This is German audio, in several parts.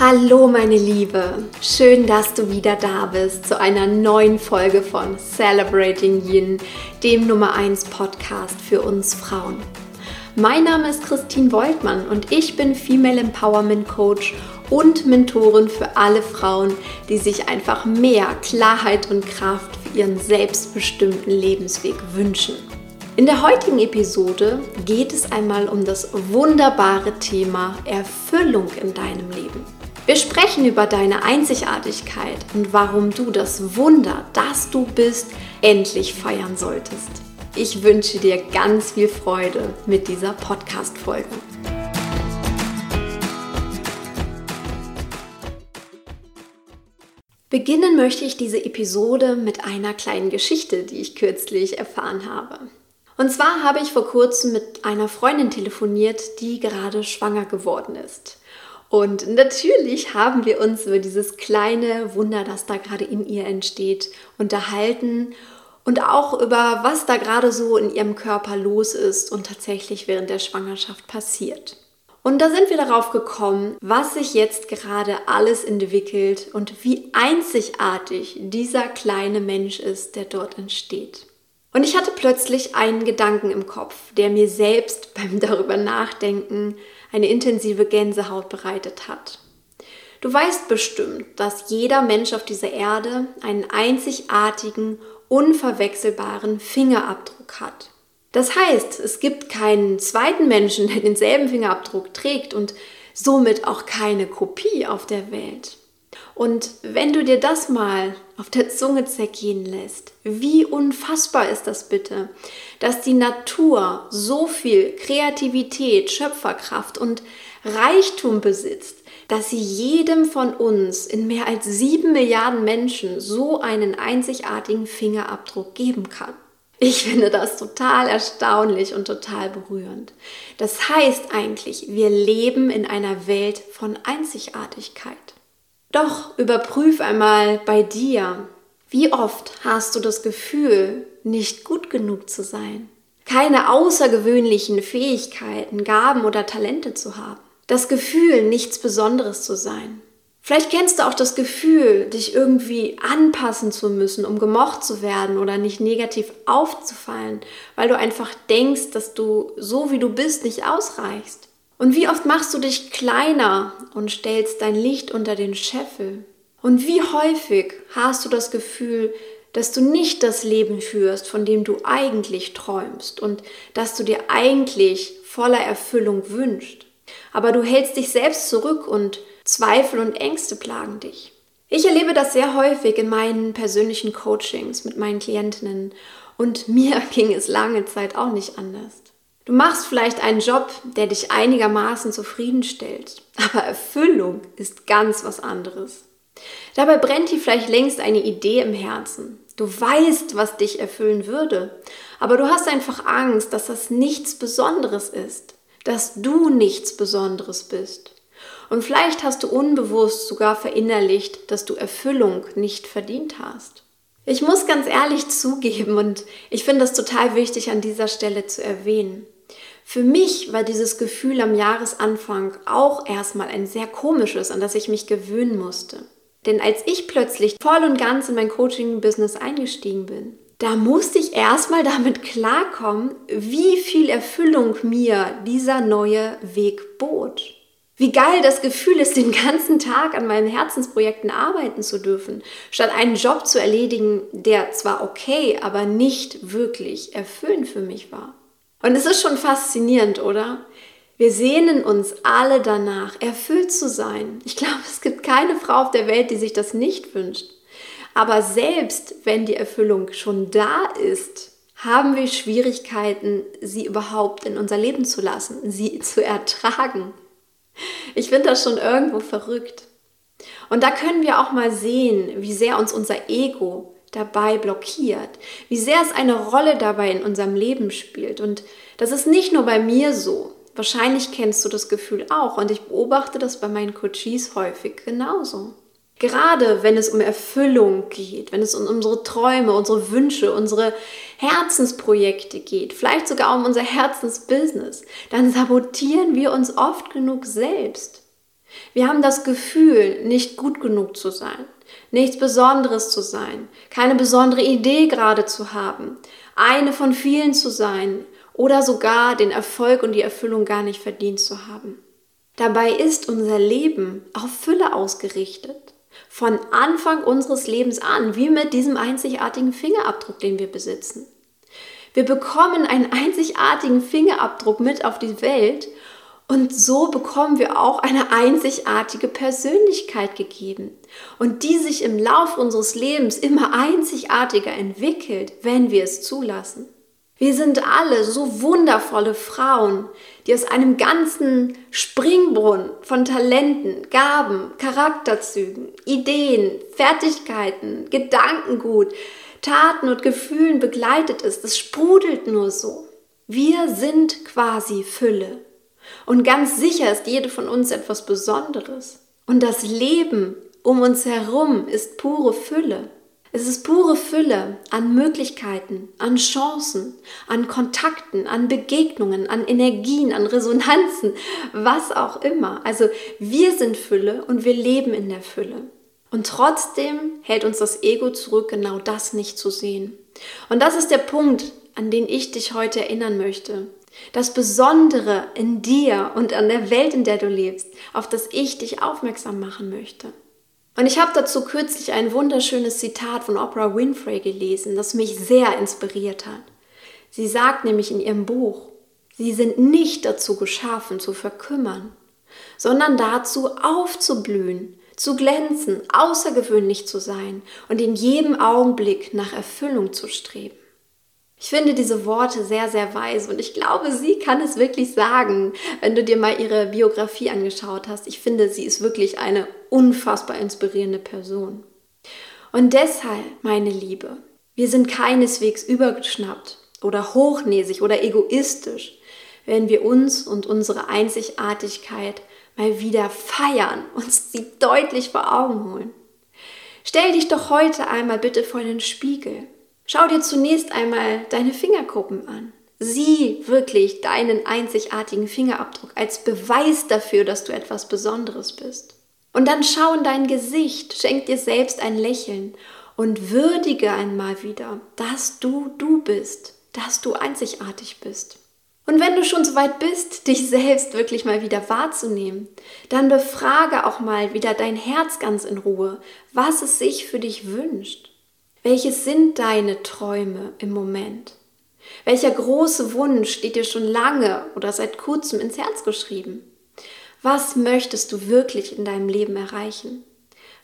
Hallo meine Liebe, schön, dass du wieder da bist zu einer neuen Folge von Celebrating Yin, dem Nummer 1 Podcast für uns Frauen. Mein Name ist Christine Woltmann und ich bin Female Empowerment Coach und Mentorin für alle Frauen, die sich einfach mehr Klarheit und Kraft für ihren selbstbestimmten Lebensweg wünschen. In der heutigen Episode geht es einmal um das wunderbare Thema Erfüllung in deinem Leben. Wir sprechen über deine Einzigartigkeit und warum du das Wunder, das du bist, endlich feiern solltest. Ich wünsche dir ganz viel Freude mit dieser Podcast-Folge. Beginnen möchte ich diese Episode mit einer kleinen Geschichte, die ich kürzlich erfahren habe. Und zwar habe ich vor kurzem mit einer Freundin telefoniert, die gerade schwanger geworden ist. Und natürlich haben wir uns über dieses kleine Wunder, das da gerade in ihr entsteht, unterhalten und auch über was da gerade so in ihrem Körper los ist und tatsächlich während der Schwangerschaft passiert. Und da sind wir darauf gekommen, was sich jetzt gerade alles entwickelt und wie einzigartig dieser kleine Mensch ist, der dort entsteht. Und ich hatte plötzlich einen Gedanken im Kopf, der mir selbst beim darüber nachdenken eine intensive Gänsehaut bereitet hat. Du weißt bestimmt, dass jeder Mensch auf dieser Erde einen einzigartigen, unverwechselbaren Fingerabdruck hat. Das heißt, es gibt keinen zweiten Menschen, der denselben Fingerabdruck trägt und somit auch keine Kopie auf der Welt. Und wenn du dir das mal auf der Zunge zergehen lässt, wie unfassbar ist das bitte, dass die Natur so viel Kreativität, Schöpferkraft und Reichtum besitzt, dass sie jedem von uns in mehr als sieben Milliarden Menschen so einen einzigartigen Fingerabdruck geben kann. Ich finde das total erstaunlich und total berührend. Das heißt eigentlich, wir leben in einer Welt von Einzigartigkeit. Doch überprüf einmal bei dir, wie oft hast du das Gefühl, nicht gut genug zu sein? Keine außergewöhnlichen Fähigkeiten, Gaben oder Talente zu haben. Das Gefühl, nichts Besonderes zu sein. Vielleicht kennst du auch das Gefühl, dich irgendwie anpassen zu müssen, um gemocht zu werden oder nicht negativ aufzufallen, weil du einfach denkst, dass du so wie du bist nicht ausreichst. Und wie oft machst du dich kleiner und stellst dein Licht unter den Scheffel? Und wie häufig hast du das Gefühl, dass du nicht das Leben führst, von dem du eigentlich träumst und dass du dir eigentlich voller Erfüllung wünschst? Aber du hältst dich selbst zurück und Zweifel und Ängste plagen dich. Ich erlebe das sehr häufig in meinen persönlichen Coachings mit meinen Klientinnen und mir ging es lange Zeit auch nicht anders. Du machst vielleicht einen Job, der dich einigermaßen zufriedenstellt, aber Erfüllung ist ganz was anderes. Dabei brennt dir vielleicht längst eine Idee im Herzen. Du weißt, was dich erfüllen würde, aber du hast einfach Angst, dass das nichts Besonderes ist, dass du nichts Besonderes bist. Und vielleicht hast du unbewusst sogar verinnerlicht, dass du Erfüllung nicht verdient hast. Ich muss ganz ehrlich zugeben und ich finde es total wichtig an dieser Stelle zu erwähnen. Für mich war dieses Gefühl am Jahresanfang auch erstmal ein sehr komisches, an das ich mich gewöhnen musste. Denn als ich plötzlich voll und ganz in mein Coaching-Business eingestiegen bin, da musste ich erstmal damit klarkommen, wie viel Erfüllung mir dieser neue Weg bot. Wie geil das Gefühl ist, den ganzen Tag an meinen Herzensprojekten arbeiten zu dürfen, statt einen Job zu erledigen, der zwar okay, aber nicht wirklich erfüllend für mich war. Und es ist schon faszinierend, oder? Wir sehnen uns alle danach, erfüllt zu sein. Ich glaube, es gibt keine Frau auf der Welt, die sich das nicht wünscht. Aber selbst wenn die Erfüllung schon da ist, haben wir Schwierigkeiten, sie überhaupt in unser Leben zu lassen, sie zu ertragen. Ich finde das schon irgendwo verrückt. Und da können wir auch mal sehen, wie sehr uns unser Ego dabei blockiert, wie sehr es eine Rolle dabei in unserem Leben spielt. Und das ist nicht nur bei mir so. Wahrscheinlich kennst du das Gefühl auch und ich beobachte das bei meinen Coaches häufig genauso. Gerade wenn es um Erfüllung geht, wenn es um unsere Träume, unsere Wünsche, unsere Herzensprojekte geht, vielleicht sogar um unser Herzensbusiness, dann sabotieren wir uns oft genug selbst. Wir haben das Gefühl, nicht gut genug zu sein, nichts Besonderes zu sein, keine besondere Idee gerade zu haben, eine von vielen zu sein oder sogar den Erfolg und die Erfüllung gar nicht verdient zu haben. Dabei ist unser Leben auf Fülle ausgerichtet. Von Anfang unseres Lebens an, wie mit diesem einzigartigen Fingerabdruck, den wir besitzen. Wir bekommen einen einzigartigen Fingerabdruck mit auf die Welt und so bekommen wir auch eine einzigartige Persönlichkeit gegeben und die sich im Laufe unseres Lebens immer einzigartiger entwickelt, wenn wir es zulassen. Wir sind alle so wundervolle Frauen, die aus einem ganzen Springbrunnen von Talenten, Gaben, Charakterzügen, Ideen, Fertigkeiten, Gedankengut, Taten und Gefühlen begleitet ist. Es sprudelt nur so. Wir sind quasi Fülle. Und ganz sicher ist jede von uns etwas Besonderes. Und das Leben um uns herum ist pure Fülle. Es ist pure Fülle an Möglichkeiten, an Chancen, an Kontakten, an Begegnungen, an Energien, an Resonanzen, was auch immer. Also wir sind Fülle und wir leben in der Fülle. Und trotzdem hält uns das Ego zurück, genau das nicht zu sehen. Und das ist der Punkt, an den ich dich heute erinnern möchte. Das Besondere in dir und an der Welt, in der du lebst, auf das ich dich aufmerksam machen möchte. Und ich habe dazu kürzlich ein wunderschönes Zitat von Oprah Winfrey gelesen, das mich sehr inspiriert hat. Sie sagt nämlich in ihrem Buch, Sie sind nicht dazu geschaffen zu verkümmern, sondern dazu aufzublühen, zu glänzen, außergewöhnlich zu sein und in jedem Augenblick nach Erfüllung zu streben. Ich finde diese Worte sehr, sehr weise und ich glaube, sie kann es wirklich sagen, wenn du dir mal ihre Biografie angeschaut hast. Ich finde, sie ist wirklich eine unfassbar inspirierende Person. Und deshalb, meine Liebe, wir sind keineswegs übergeschnappt oder hochnäsig oder egoistisch, wenn wir uns und unsere Einzigartigkeit mal wieder feiern, uns sie deutlich vor Augen holen. Stell dich doch heute einmal bitte vor den Spiegel Schau dir zunächst einmal deine Fingerkuppen an. Sieh wirklich deinen einzigartigen Fingerabdruck als Beweis dafür, dass du etwas Besonderes bist. Und dann schau in dein Gesicht, schenk dir selbst ein Lächeln und würdige einmal wieder, dass du du bist, dass du einzigartig bist. Und wenn du schon so weit bist, dich selbst wirklich mal wieder wahrzunehmen, dann befrage auch mal wieder dein Herz ganz in Ruhe, was es sich für dich wünscht. Welches sind deine Träume im Moment? Welcher große Wunsch steht dir schon lange oder seit kurzem ins Herz geschrieben? Was möchtest du wirklich in deinem Leben erreichen?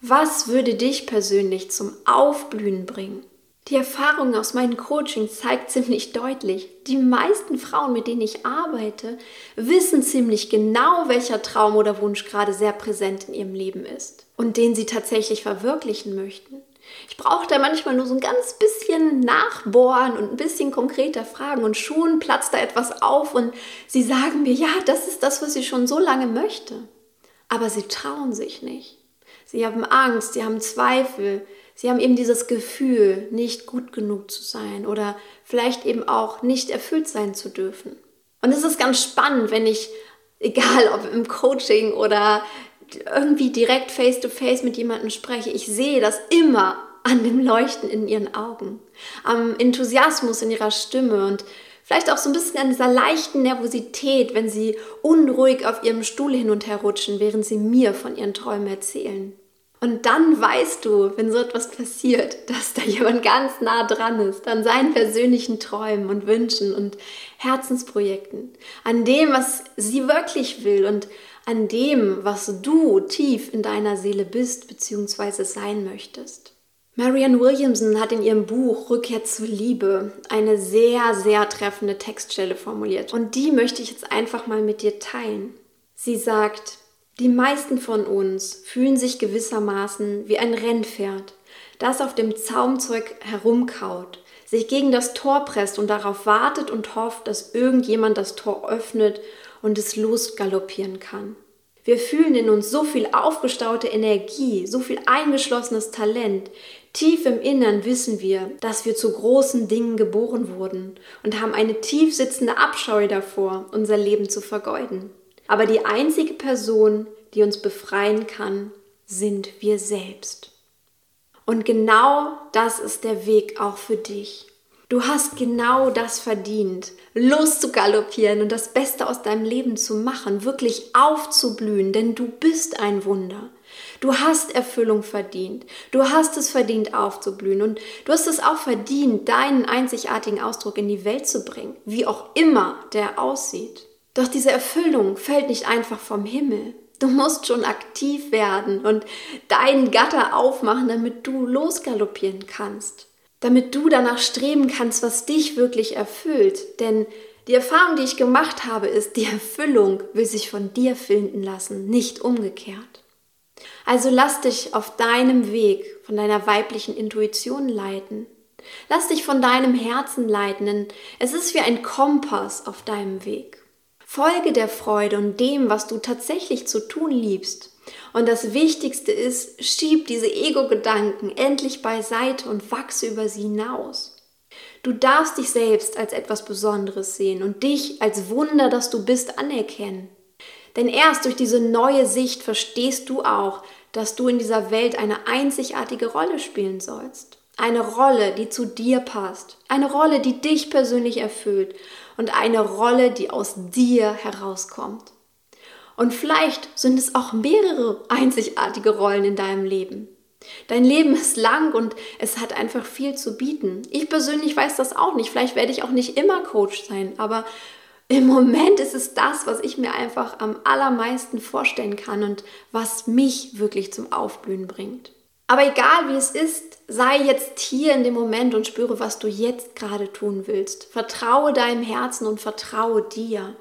Was würde dich persönlich zum Aufblühen bringen? Die Erfahrung aus meinen Coachings zeigt ziemlich deutlich, die meisten Frauen, mit denen ich arbeite, wissen ziemlich genau, welcher Traum oder Wunsch gerade sehr präsent in ihrem Leben ist und den sie tatsächlich verwirklichen möchten. Ich brauche da manchmal nur so ein ganz bisschen nachbohren und ein bisschen konkreter fragen und schon platzt da etwas auf und sie sagen mir, ja, das ist das, was ich schon so lange möchte. Aber sie trauen sich nicht. Sie haben Angst, sie haben Zweifel, sie haben eben dieses Gefühl, nicht gut genug zu sein oder vielleicht eben auch nicht erfüllt sein zu dürfen. Und es ist ganz spannend, wenn ich, egal ob im Coaching oder irgendwie direkt face-to-face -face mit jemandem spreche, ich sehe das immer an dem Leuchten in ihren Augen, am Enthusiasmus in ihrer Stimme und vielleicht auch so ein bisschen an dieser leichten Nervosität, wenn sie unruhig auf ihrem Stuhl hin und her rutschen, während sie mir von ihren Träumen erzählen. Und dann weißt du, wenn so etwas passiert, dass da jemand ganz nah dran ist, an seinen persönlichen Träumen und Wünschen und Herzensprojekten, an dem, was sie wirklich will und an dem, was du tief in deiner Seele bist bzw. sein möchtest. Marianne Williamson hat in ihrem Buch Rückkehr zur Liebe eine sehr, sehr treffende Textstelle formuliert und die möchte ich jetzt einfach mal mit dir teilen. Sie sagt, die meisten von uns fühlen sich gewissermaßen wie ein Rennpferd, das auf dem Zaumzeug herumkaut, sich gegen das Tor presst und darauf wartet und hofft, dass irgendjemand das Tor öffnet und es losgaloppieren kann. Wir fühlen in uns so viel aufgestaute Energie, so viel eingeschlossenes Talent. Tief im Innern wissen wir, dass wir zu großen Dingen geboren wurden und haben eine tief sitzende Abscheu davor, unser Leben zu vergeuden. Aber die einzige Person, die uns befreien kann, sind wir selbst. Und genau das ist der Weg auch für dich. Du hast genau das verdient, loszugaloppieren und das Beste aus deinem Leben zu machen, wirklich aufzublühen, denn du bist ein Wunder. Du hast Erfüllung verdient. Du hast es verdient, aufzublühen. Und du hast es auch verdient, deinen einzigartigen Ausdruck in die Welt zu bringen, wie auch immer der aussieht. Doch diese Erfüllung fällt nicht einfach vom Himmel. Du musst schon aktiv werden und deinen Gatter aufmachen, damit du losgaloppieren kannst damit du danach streben kannst, was dich wirklich erfüllt. Denn die Erfahrung, die ich gemacht habe, ist, die Erfüllung will sich von dir finden lassen, nicht umgekehrt. Also lass dich auf deinem Weg von deiner weiblichen Intuition leiten. Lass dich von deinem Herzen leiten, denn es ist wie ein Kompass auf deinem Weg. Folge der Freude und dem, was du tatsächlich zu tun liebst. Und das Wichtigste ist, schieb diese Ego-Gedanken endlich beiseite und wachse über sie hinaus. Du darfst dich selbst als etwas Besonderes sehen und dich als Wunder, das du bist, anerkennen. Denn erst durch diese neue Sicht verstehst du auch, dass du in dieser Welt eine einzigartige Rolle spielen sollst. Eine Rolle, die zu dir passt. Eine Rolle, die dich persönlich erfüllt. Und eine Rolle, die aus dir herauskommt. Und vielleicht sind es auch mehrere einzigartige Rollen in deinem Leben. Dein Leben ist lang und es hat einfach viel zu bieten. Ich persönlich weiß das auch nicht. Vielleicht werde ich auch nicht immer Coach sein, aber im Moment ist es das, was ich mir einfach am allermeisten vorstellen kann und was mich wirklich zum Aufblühen bringt. Aber egal wie es ist, sei jetzt hier in dem Moment und spüre, was du jetzt gerade tun willst. Vertraue deinem Herzen und vertraue dir.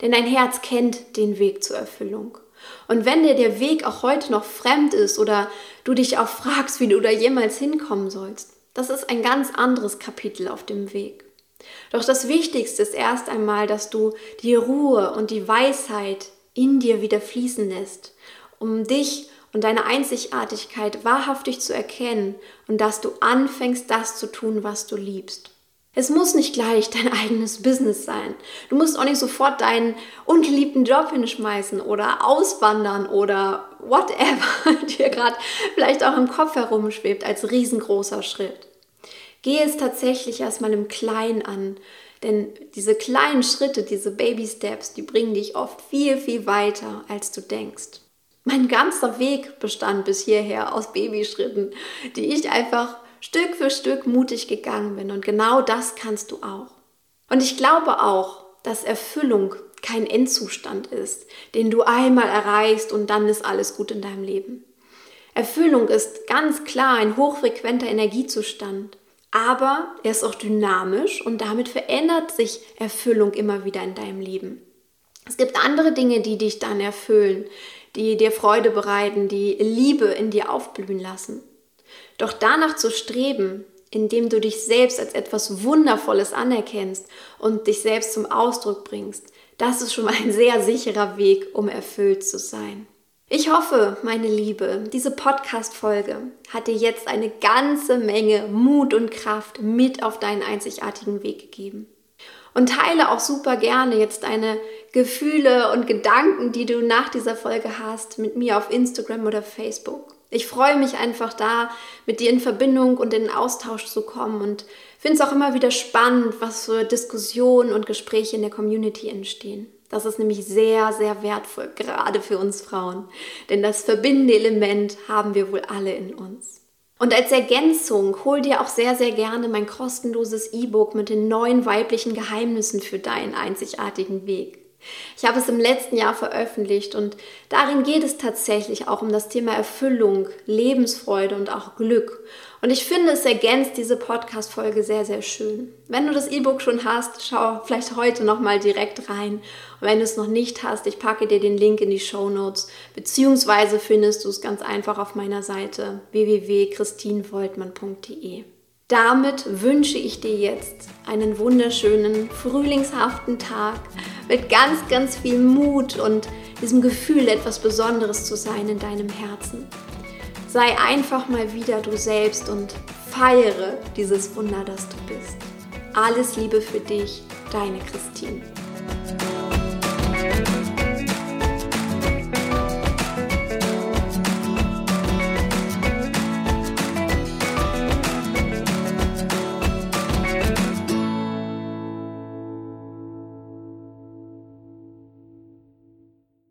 Denn dein Herz kennt den Weg zur Erfüllung. Und wenn dir der Weg auch heute noch fremd ist oder du dich auch fragst, wie du da jemals hinkommen sollst, das ist ein ganz anderes Kapitel auf dem Weg. Doch das Wichtigste ist erst einmal, dass du die Ruhe und die Weisheit in dir wieder fließen lässt, um dich und deine Einzigartigkeit wahrhaftig zu erkennen und dass du anfängst, das zu tun, was du liebst. Es muss nicht gleich dein eigenes Business sein. Du musst auch nicht sofort deinen ungeliebten Job hinschmeißen oder auswandern oder whatever dir gerade vielleicht auch im Kopf herumschwebt als riesengroßer Schritt. Gehe es tatsächlich erstmal im Kleinen an, denn diese kleinen Schritte, diese Baby Steps, die bringen dich oft viel, viel weiter, als du denkst. Mein ganzer Weg bestand bis hierher aus Babyschritten, die ich einfach Stück für Stück mutig gegangen bin. Und genau das kannst du auch. Und ich glaube auch, dass Erfüllung kein Endzustand ist, den du einmal erreichst und dann ist alles gut in deinem Leben. Erfüllung ist ganz klar ein hochfrequenter Energiezustand, aber er ist auch dynamisch und damit verändert sich Erfüllung immer wieder in deinem Leben. Es gibt andere Dinge, die dich dann erfüllen, die dir Freude bereiten, die Liebe in dir aufblühen lassen. Doch danach zu streben, indem du dich selbst als etwas Wundervolles anerkennst und dich selbst zum Ausdruck bringst, das ist schon mal ein sehr sicherer Weg, um erfüllt zu sein. Ich hoffe, meine Liebe, diese Podcast-Folge hat dir jetzt eine ganze Menge Mut und Kraft mit auf deinen einzigartigen Weg gegeben. Und teile auch super gerne jetzt deine Gefühle und Gedanken, die du nach dieser Folge hast, mit mir auf Instagram oder Facebook. Ich freue mich einfach da, mit dir in Verbindung und in Austausch zu kommen und finde es auch immer wieder spannend, was für Diskussionen und Gespräche in der Community entstehen. Das ist nämlich sehr, sehr wertvoll, gerade für uns Frauen. Denn das verbindende Element haben wir wohl alle in uns. Und als Ergänzung hol dir auch sehr, sehr gerne mein kostenloses E-Book mit den neuen weiblichen Geheimnissen für deinen einzigartigen Weg. Ich habe es im letzten Jahr veröffentlicht und darin geht es tatsächlich auch um das Thema Erfüllung, Lebensfreude und auch Glück. Und ich finde, es ergänzt diese Podcast-Folge sehr, sehr schön. Wenn du das E-Book schon hast, schau vielleicht heute nochmal direkt rein. Und wenn du es noch nicht hast, ich packe dir den Link in die Show Notes, beziehungsweise findest du es ganz einfach auf meiner Seite www.christinvoltmann.de. Damit wünsche ich dir jetzt einen wunderschönen, frühlingshaften Tag mit ganz, ganz viel Mut und diesem Gefühl, etwas Besonderes zu sein in deinem Herzen. Sei einfach mal wieder du selbst und feiere dieses Wunder, das du bist. Alles Liebe für dich, deine Christine.